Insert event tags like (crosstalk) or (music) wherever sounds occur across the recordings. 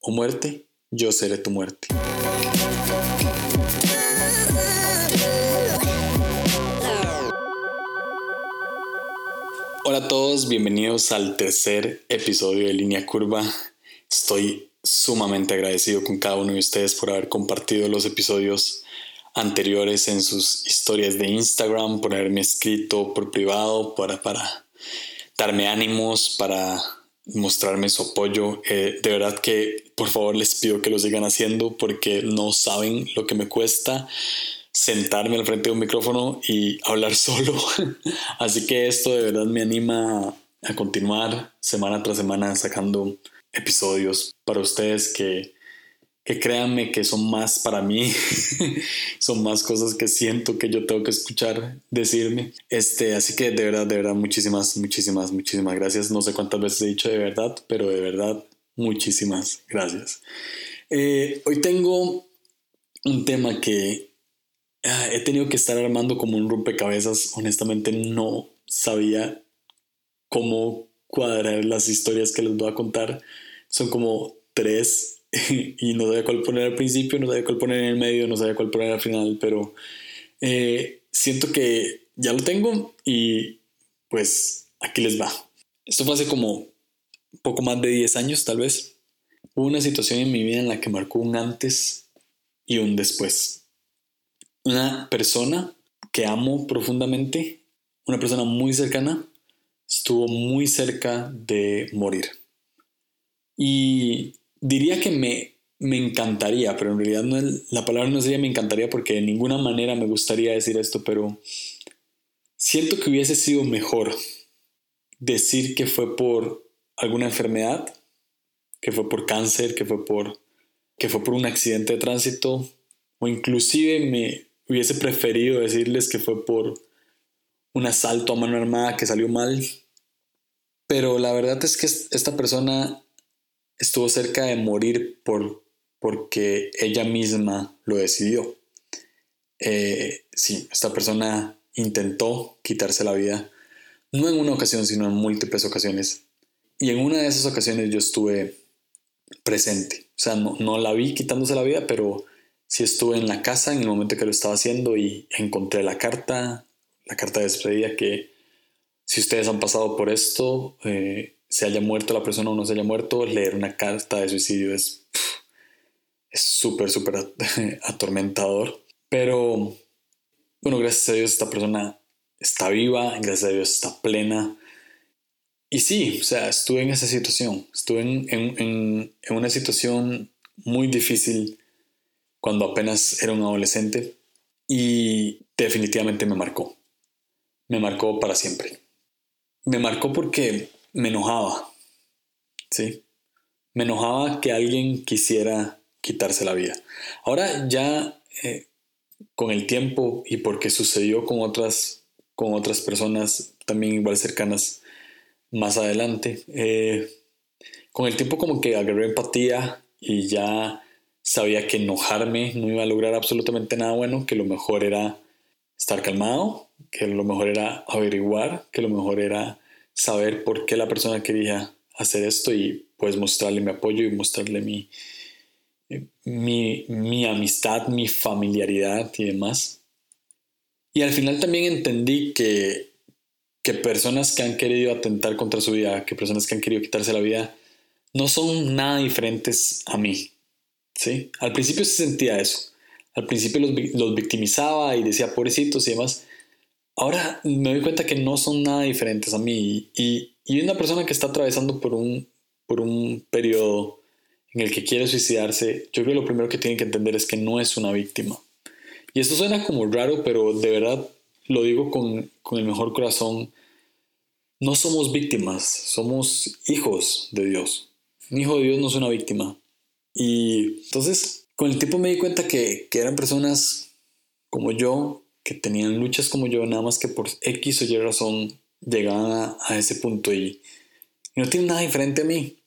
o muerte, yo seré tu muerte. Hola a todos, bienvenidos al tercer episodio de Línea Curva. Estoy sumamente agradecido con cada uno de ustedes por haber compartido los episodios anteriores en sus historias de Instagram, por haberme escrito por privado, para, para darme ánimos, para mostrarme su apoyo. Eh, de verdad que por favor les pido que lo sigan haciendo porque no saben lo que me cuesta sentarme al frente de un micrófono y hablar (laughs) solo. Así que esto de verdad me anima a continuar semana tras semana sacando episodios para ustedes que que créanme que son más para mí, (laughs) son más cosas que siento que yo tengo que escuchar decirme. Este, así que de verdad, de verdad, muchísimas, muchísimas, muchísimas gracias. No sé cuántas veces he dicho de verdad, pero de verdad, muchísimas gracias. Eh, hoy tengo un tema que ah, he tenido que estar armando como un rompecabezas. Honestamente, no sabía cómo cuadrar las historias que les voy a contar. Son como tres (laughs) y no sabía cuál poner al principio, no sabía cuál poner en el medio, no sabía cuál poner al final, pero eh, siento que ya lo tengo y pues aquí les va. Esto fue hace como poco más de 10 años tal vez. Hubo una situación en mi vida en la que marcó un antes y un después. Una persona que amo profundamente, una persona muy cercana, estuvo muy cerca de morir. Y diría que me, me encantaría, pero en realidad no la palabra no sería me encantaría porque de ninguna manera me gustaría decir esto, pero siento que hubiese sido mejor decir que fue por alguna enfermedad, que fue por cáncer, que fue por, que fue por un accidente de tránsito, o inclusive me hubiese preferido decirles que fue por un asalto a mano armada que salió mal. Pero la verdad es que esta persona estuvo cerca de morir por, porque ella misma lo decidió. Eh, sí, esta persona intentó quitarse la vida, no en una ocasión, sino en múltiples ocasiones. Y en una de esas ocasiones yo estuve presente. O sea, no, no la vi quitándose la vida, pero sí estuve en la casa en el momento que lo estaba haciendo y encontré la carta, la carta de despedida que si ustedes han pasado por esto, eh, se haya muerto la persona o no se haya muerto, leer una carta de suicidio es es súper, súper (laughs) atormentador. Pero, bueno, gracias a Dios esta persona está viva, gracias a Dios está plena. Y sí, o sea, estuve en esa situación, estuve en, en, en una situación muy difícil cuando apenas era un adolescente y definitivamente me marcó. Me marcó para siempre. Me marcó porque me enojaba, ¿sí? Me enojaba que alguien quisiera quitarse la vida. Ahora ya eh, con el tiempo y porque sucedió con otras, con otras personas también igual cercanas más adelante, eh, con el tiempo como que agarré empatía y ya sabía que enojarme no iba a lograr absolutamente nada bueno, que lo mejor era estar calmado, que lo mejor era averiguar, que lo mejor era saber por qué la persona quería hacer esto y pues mostrarle mi apoyo y mostrarle mi, mi, mi amistad, mi familiaridad y demás. Y al final también entendí que, que personas que han querido atentar contra su vida, que personas que han querido quitarse la vida, no son nada diferentes a mí. ¿sí? Al principio se sentía eso. Al principio los, los victimizaba y decía pobrecitos y demás. Ahora me doy cuenta que no son nada diferentes a mí y, y una persona que está atravesando por un, por un periodo en el que quiere suicidarse, yo creo que lo primero que tiene que entender es que no es una víctima. Y esto suena como raro, pero de verdad lo digo con, con el mejor corazón. No somos víctimas, somos hijos de Dios. Un hijo de Dios no es una víctima. Y entonces, con el tiempo me di cuenta que, que eran personas como yo que tenían luchas como yo, nada más que por X o Y razón llegaban a, ese punto y, no tienen nada diferente a mí.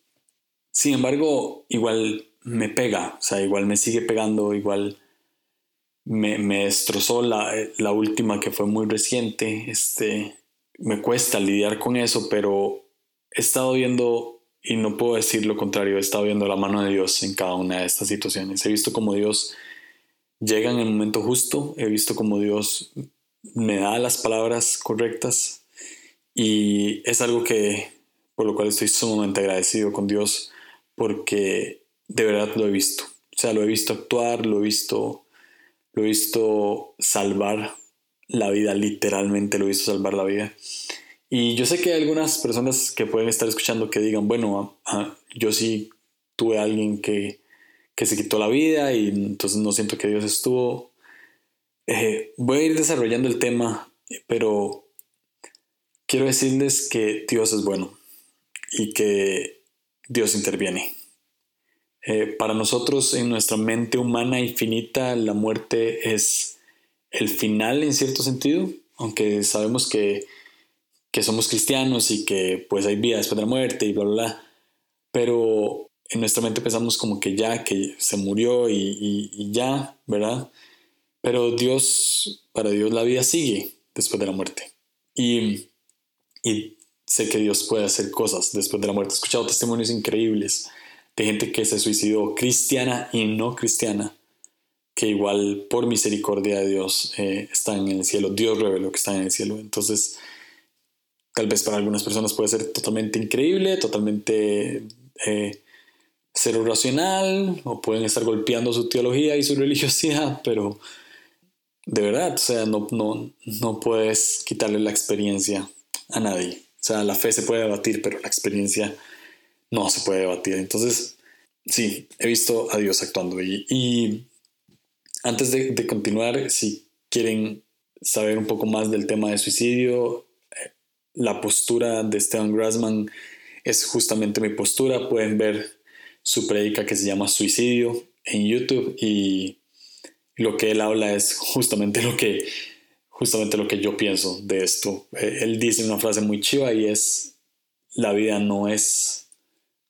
Sin embargo, igual me pega, o sea, igual me sigue pegando, igual me, me destrozó la, la, última que fue muy reciente. Este, me cuesta lidiar con eso, pero he estado viendo y no puedo decir lo contrario, he estado viendo la mano de Dios en cada una de estas situaciones. He visto como Dios llega en el momento justo, he visto como Dios me da las palabras correctas y es algo que por lo cual estoy sumamente agradecido con Dios porque de verdad lo he visto. O sea, lo he visto actuar, lo he visto lo he visto salvar la vida, literalmente lo he visto salvar la vida. Y yo sé que hay algunas personas que pueden estar escuchando que digan, bueno, ah, yo sí tuve alguien que, que, se quitó la vida y entonces no siento que Dios estuvo. Eh, voy a ir desarrollando el tema, pero quiero decirles que Dios es bueno y que Dios interviene. Eh, para nosotros, en nuestra mente humana infinita, la muerte es el final en cierto sentido, aunque sabemos que que somos cristianos y que pues hay vida después de la muerte y bla, bla, bla. Pero en nuestra mente pensamos como que ya, que se murió y, ya, ¿verdad? Pero Dios, para Dios la vida sigue después de la muerte. Y, y sé que Dios puede hacer cosas después de la muerte. He escuchado testimonios increíbles de gente que se suicidó, cristiana y no cristiana, que igual por misericordia de Dios eh, están en el cielo. Dios reveló que están en el cielo. Entonces, tal vez para algunas personas puede ser totalmente increíble, totalmente eh, cero racional, o pueden estar golpeando su teología y su religiosidad, (laughs) pero de verdad, o sea, no, no, no puedes quitarle la experiencia a nadie. O sea, la fe se puede debatir, pero la experiencia no se puede debatir. Entonces, sí, he visto a Dios actuando. Y, y antes de, de continuar, si quieren saber un poco más del tema de suicidio, la postura de Esteban Grassman es justamente mi postura. Pueden ver su predica que se llama Suicidio en YouTube y lo que él habla es justamente lo que, justamente lo que yo pienso de esto. Eh, él dice una frase muy chiva y es, la vida no es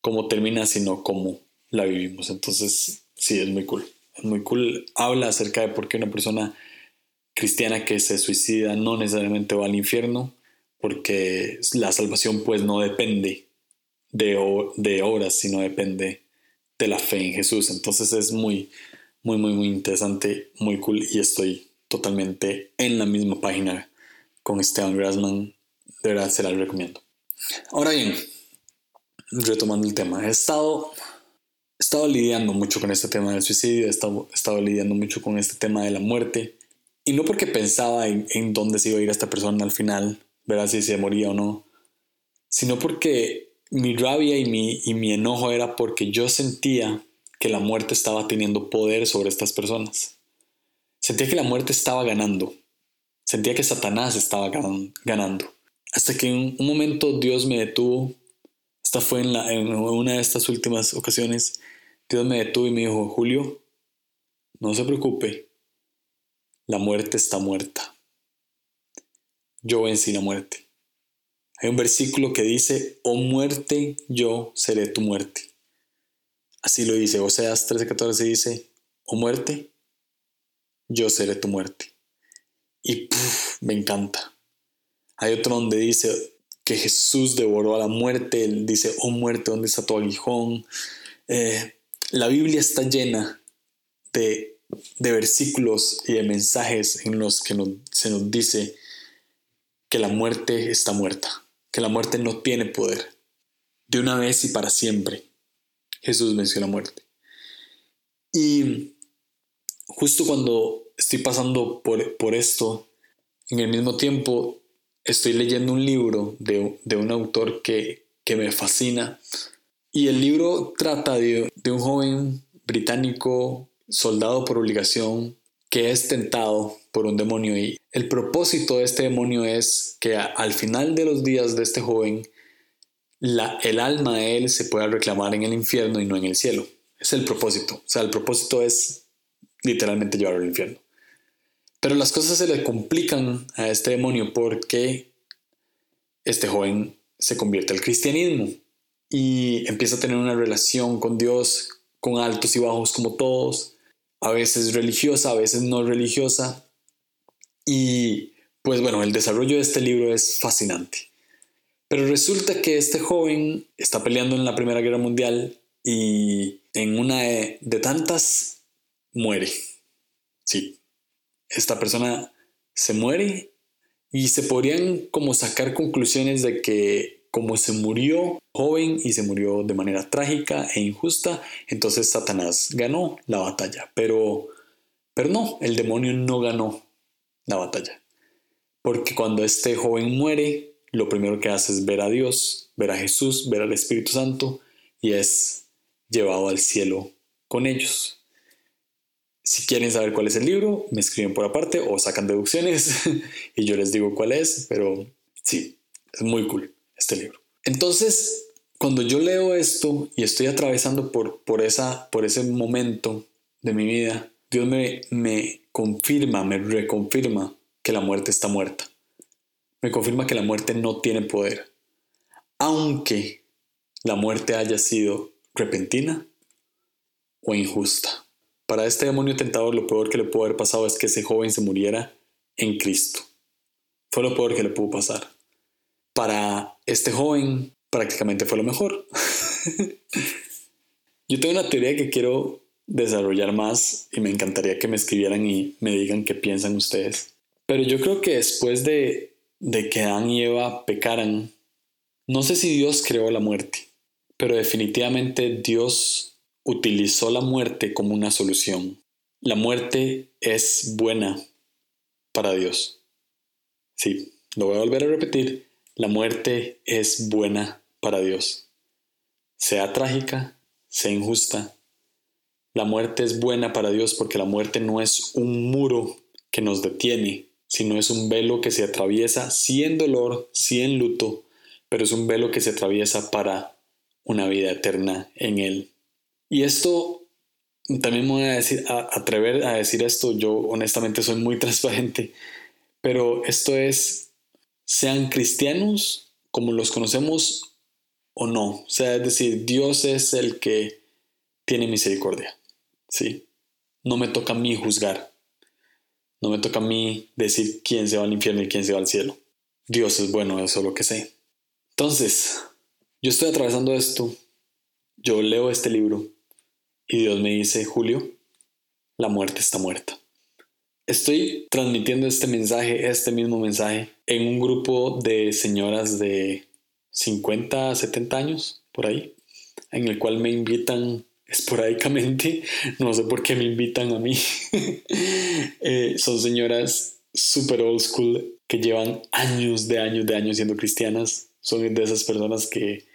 cómo termina, sino cómo la vivimos. Entonces, sí, es muy cool. Es muy cool. Habla acerca de por qué una persona cristiana que se suicida no necesariamente va al infierno, porque la salvación pues no depende de, de obras, sino depende de la fe en Jesús. Entonces es muy, muy, muy, muy interesante, muy cool y estoy totalmente en la misma página con Esteban Grassman. De verdad se la recomiendo. Ahora bien, retomando el tema, he estado, he estado lidiando mucho con este tema del suicidio, he estado, he estado lidiando mucho con este tema de la muerte. Y no porque pensaba en, en dónde se iba a ir esta persona al final, verás si se moría o no, sino porque mi rabia y mi, y mi enojo era porque yo sentía que la muerte estaba teniendo poder sobre estas personas. Sentía que la muerte estaba ganando. Sentía que Satanás estaba ganando. Hasta que en un momento Dios me detuvo. Esta fue en, la, en una de estas últimas ocasiones. Dios me detuvo y me dijo, Julio, no se preocupe. La muerte está muerta yo vencí la muerte. Hay un versículo que dice, oh muerte, yo seré tu muerte. Así lo dice, Oseas 13:14 dice, oh muerte, yo seré tu muerte. Y me encanta. Hay otro donde dice que Jesús devoró a la muerte. Él dice, oh muerte, ¿dónde está tu aguijón? Eh, la Biblia está llena de, de, versículos y de mensajes en los que se nos dice que la muerte está muerta, que la muerte no tiene poder. De una vez y para siempre, Jesús venció la muerte. Y justo cuando estoy pasando por, por esto, en el mismo tiempo estoy leyendo un libro de, un autor que, que, me fascina. Y el libro trata de, de un joven británico, soldado por obligación, que es tentado por un demonio y el propósito de este demonio es que al final de los días de este joven el alma de él se pueda reclamar en el infierno y no en el cielo. Es el propósito. O sea, el propósito es literalmente llevarlo al infierno. Pero las cosas se le complican a este demonio porque este joven se convierte al cristianismo y empieza a tener una relación con Dios con altos y bajos como todos a veces religiosa, a veces no religiosa. Y pues bueno, el desarrollo de este libro es fascinante. Pero resulta que este joven está peleando en la Primera Guerra Mundial y en una de, tantas muere. Sí, esta persona se muere y se podrían como sacar conclusiones de que como se murió joven y se murió de manera trágica e injusta, entonces Satanás ganó la batalla. Pero, pero no, el demonio no ganó la batalla. Porque cuando este joven muere, lo primero que hace es ver a Dios, ver a Jesús, ver al Espíritu Santo y es llevado al cielo con ellos. Si quieren saber cuál es el libro, me escriben por aparte o sacan deducciones (laughs) y yo les digo cuál es, pero sí, es muy cool este libro. Entonces, cuando yo leo esto y estoy atravesando por, por, esa, por ese momento de mi vida, Dios me, me confirma, me reconfirma que la muerte está muerta. Me confirma que la muerte no tiene poder. Aunque la muerte haya sido repentina o injusta. Para este demonio tentador lo peor que le pudo haber pasado es que ese joven se muriera en Cristo. Fue lo peor que le pudo pasar. Para este joven prácticamente fue lo mejor. (laughs) Yo tengo una teoría que quiero desarrollar más y me encantaría que me escribieran y me digan qué piensan ustedes. Pero yo creo que después de, de que Adán y Eva pecaran, no sé si Dios creó la muerte, pero definitivamente Dios utilizó la muerte como una solución. La muerte es buena para Dios. Sí, lo voy a volver a repetir. La muerte es buena para Dios. Sea trágica, sea injusta. La muerte es buena para Dios porque la muerte no es un muro que nos detiene, sino es un velo que se atraviesa, sí en dolor, sí en luto, pero es un velo que se atraviesa para una vida eterna en Él. Y esto, también me voy a, decir, a atrever a decir esto, yo honestamente soy muy (laughs) transparente, pero esto es, sean cristianos como los conocemos o no. O sea, es decir, Dios es el que tiene misericordia. ¿sí? No me toca a mí juzgar. No me toca a mí decir quién se va al infierno y quién se va al cielo. Dios es bueno, eso es lo que sé. Entonces, yo estoy atravesando esto. Yo leo este libro y Dios me dice, Julio, la muerte está muerta. Estoy transmitiendo este mensaje, este mismo mensaje, en un grupo de señoras de 50 70 años, por ahí, en el cual me invitan esporádicamente, (laughs) no sé por qué me invitan a mí. (laughs) Eh, son señoras super old school que llevan años de años de años siendo cristianas. Son de esas personas que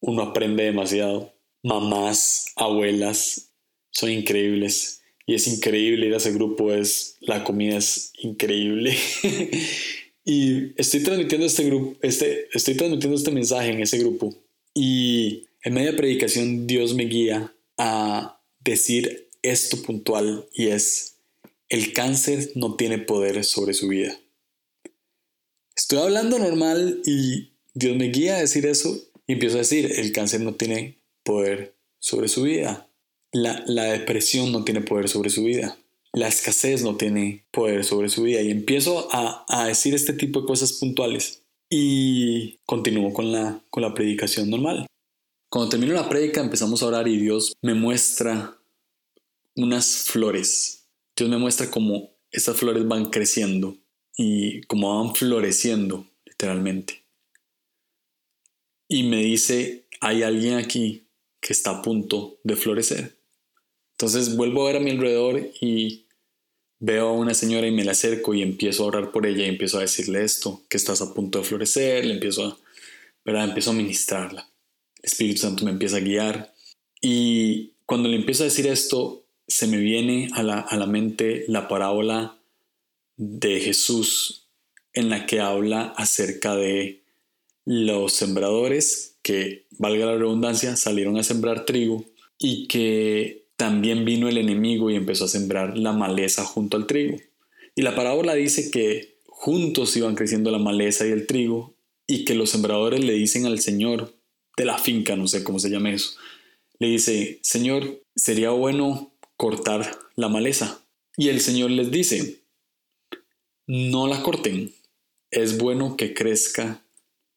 uno aprende demasiado mamás, abuelas, son increíbles. Y es increíble ir a ese grupo, es, la comida es increíble. (laughs) y estoy transmitiendo este grupo, este, estoy transmitiendo este mensaje en ese grupo. Y en media predicación Dios me guía a decir esto puntual y es, el cáncer no tiene poder sobre su vida. Estoy hablando normal y Dios me guía a decir eso y empiezo a decir, el cáncer no tiene poder sobre su vida. La, depresión no tiene poder sobre su vida. La escasez no tiene poder sobre su vida. Y empiezo a, decir este tipo de cosas puntuales. Y continúo con la, con la predicación normal. Cuando termino la predica empezamos a orar y Dios me muestra unas flores. Dios me muestra cómo estas flores van creciendo y cómo van floreciendo, literalmente. Y me dice, hay alguien aquí que está a punto de florecer. Entonces vuelvo a ver a mi alrededor y veo a una señora y me la acerco y empiezo a orar por ella y empiezo a decirle esto, que estás a punto de florecer, le empiezo a, ¿verdad? empiezo a ministrarla. El Espíritu Santo me empieza a guiar y cuando le empiezo a decir esto, se me viene a la, a la mente la parábola de Jesús en la que habla acerca de los sembradores que, valga la redundancia, salieron a sembrar trigo y que también vino el enemigo y empezó a sembrar la maleza junto al trigo. Y la parábola dice que juntos iban creciendo la maleza y el trigo y que los sembradores le dicen al Señor de la finca, no sé cómo se llama eso, le dice, Señor, sería bueno cortar la maleza. Y el Señor les dice, no la corten, es bueno que crezca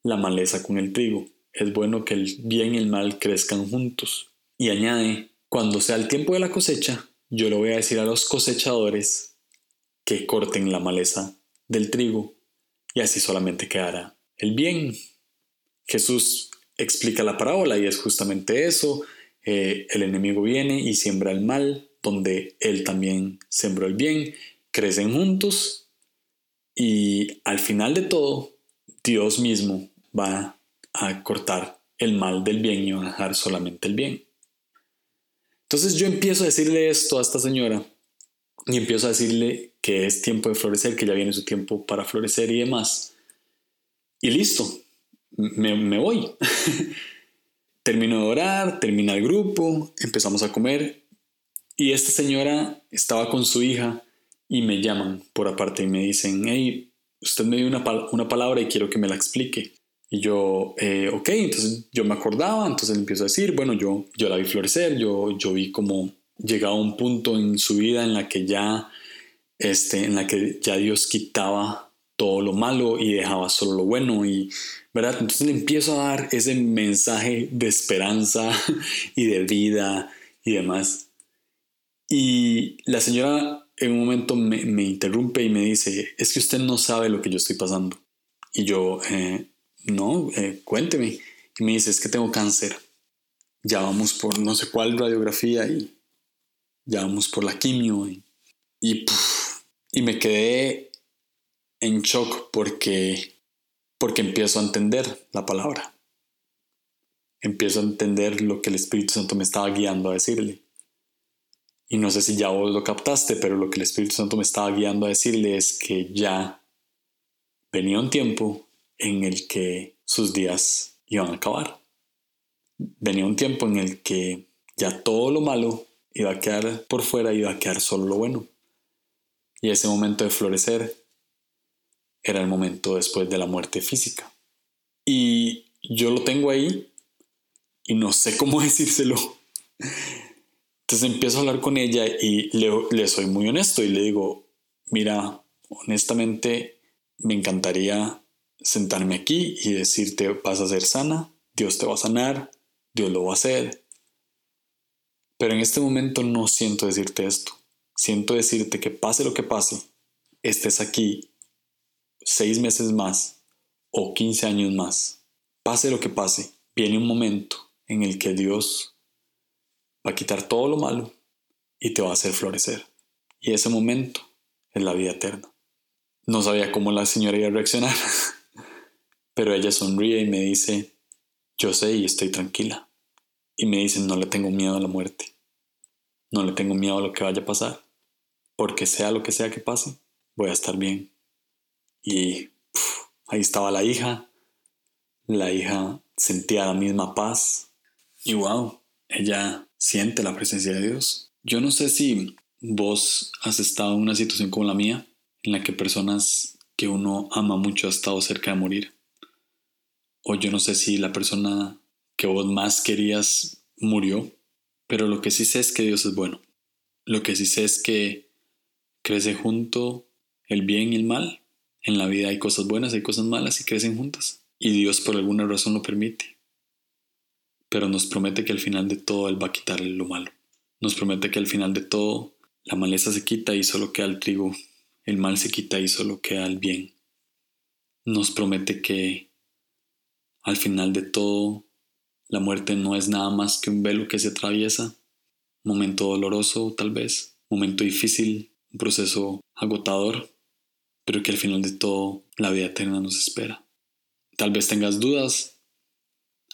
la maleza con el trigo. Es bueno que el bien y el mal crezcan juntos. Y añade, cuando sea el tiempo de la cosecha, yo le voy a decir a los cosechadores que corten la maleza del trigo y así solamente quedará el bien. Jesús explica la parábola y es justamente eso. Eh, el enemigo viene y siembra el mal, donde él también sembró el bien, crecen juntos y al final de todo, Dios mismo va a cortar el mal del bien y va a dejar solamente el bien. Entonces yo empiezo a decirle esto a esta señora y empiezo a decirle que es tiempo de florecer, que ya viene su tiempo para florecer y demás. Y listo, me, voy. (laughs) Termino de orar, termina el grupo, empezamos a comer y esta señora estaba con su hija y me llaman por aparte y me dicen, hey, usted me dio una, una palabra y quiero que me la explique. Y yo, eh, ok, entonces yo me acordaba, entonces empiezo a decir, bueno, yo, yo la vi florecer, yo, yo vi como llegaba un punto en su vida en la que ya, este, en la que ya Dios quitaba todo lo malo y dejaba solo lo bueno y, ¿verdad? Entonces le empiezo a dar ese mensaje de esperanza (laughs) y de vida y demás. Y la señora en un momento me, me interrumpe y me dice, es que usted no sabe lo que yo estoy pasando. Y yo, eh, no, eh, cuénteme. Y me dice, es que tengo cáncer. Ya vamos por no sé cuál radiografía y ya vamos por la quimio. Y, y, me quedé en shock porque, porque empiezo a entender la palabra. Empiezo a entender lo que el Espíritu Santo me estaba guiando a decirle. Y no sé si ya vos lo captaste, pero lo que el Espíritu Santo me estaba guiando a decirle es que ya venía un tiempo en el que sus días iban a acabar. Venía un tiempo en el que ya todo lo malo iba a quedar por fuera y iba a quedar solo lo bueno. Y ese momento de florecer era el momento después de la muerte física. Y yo lo tengo ahí y no sé cómo (laughs) decírselo. Entonces empiezo a hablar con ella y le, le soy muy honesto y le digo, mira, honestamente me encantaría sentarme aquí y decirte vas a ser sana, Dios te va a sanar, Dios lo va a hacer. Pero en este momento no siento decirte esto. Siento decirte que pase lo que pase, estés aquí seis meses más o quince años más. Pase lo que pase, viene un momento en el que Dios va a quitar todo lo malo y te va a hacer florecer. Y ese momento es la vida eterna. No sabía cómo la señora iba a reaccionar. (laughs) Pero ella sonríe y me dice, yo sé y estoy tranquila. Y me dice, no le tengo miedo a la muerte. No le tengo miedo a lo que vaya a pasar. Porque sea lo que sea que pase, voy a estar bien. Y ahí estaba la hija. La hija sentía la misma paz. Y wow, ella siente la presencia de Dios. Yo no sé si vos has estado en una situación como la mía, en la que personas que uno ama mucho ha estado cerca de morir o yo no sé si la persona que vos más querías murió, pero lo que sí sé es que Dios es bueno. Lo que sí sé es que crece junto el bien y el mal. En la vida hay cosas buenas, hay cosas malas y crecen juntas. Y Dios por alguna razón lo permite. Pero nos promete que al final de todo Él va a quitar lo malo. Nos promete que al final de todo la maleza se quita y solo queda el trigo. El mal se quita y solo queda el bien. Nos promete que al final de todo, la muerte no es nada más que un velo que se atraviesa, momento doloroso tal vez, momento difícil, un proceso agotador, pero que al final de todo la vida eterna nos espera. Tal vez tengas dudas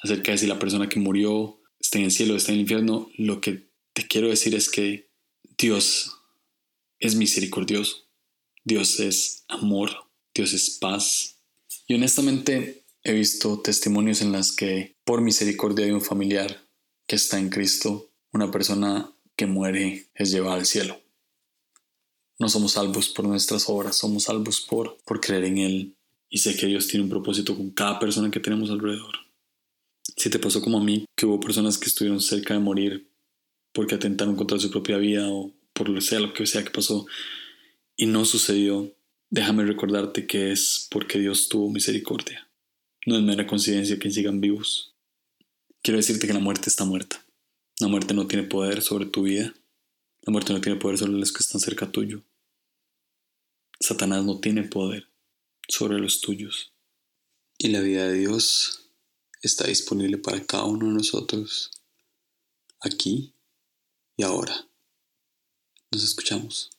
acerca de si la persona que murió está en el cielo o está en el infierno. Lo que te quiero decir es que Dios es misericordioso, Dios es amor, Dios es paz. Y honestamente He visto testimonios en las que por misericordia de un familiar que está en Cristo, una persona que muere es llevada al cielo. No somos salvos por nuestras obras, somos salvos por, por creer en Él. Y sé que Dios tiene un propósito con cada persona que tenemos alrededor. Si te pasó como a mí, que hubo personas que estuvieron cerca de morir porque atentaron contra su propia vida o por lo sea lo que sea que pasó y no sucedió, déjame recordarte que es porque Dios tuvo misericordia. No es mera coincidencia que sigan vivos. Quiero decirte que la muerte está muerta. La muerte no tiene poder sobre tu vida. La muerte no tiene poder sobre los que están cerca tuyo. Satanás no tiene poder sobre los tuyos. Y la vida de Dios está disponible para cada uno de nosotros, aquí y ahora. Nos escuchamos.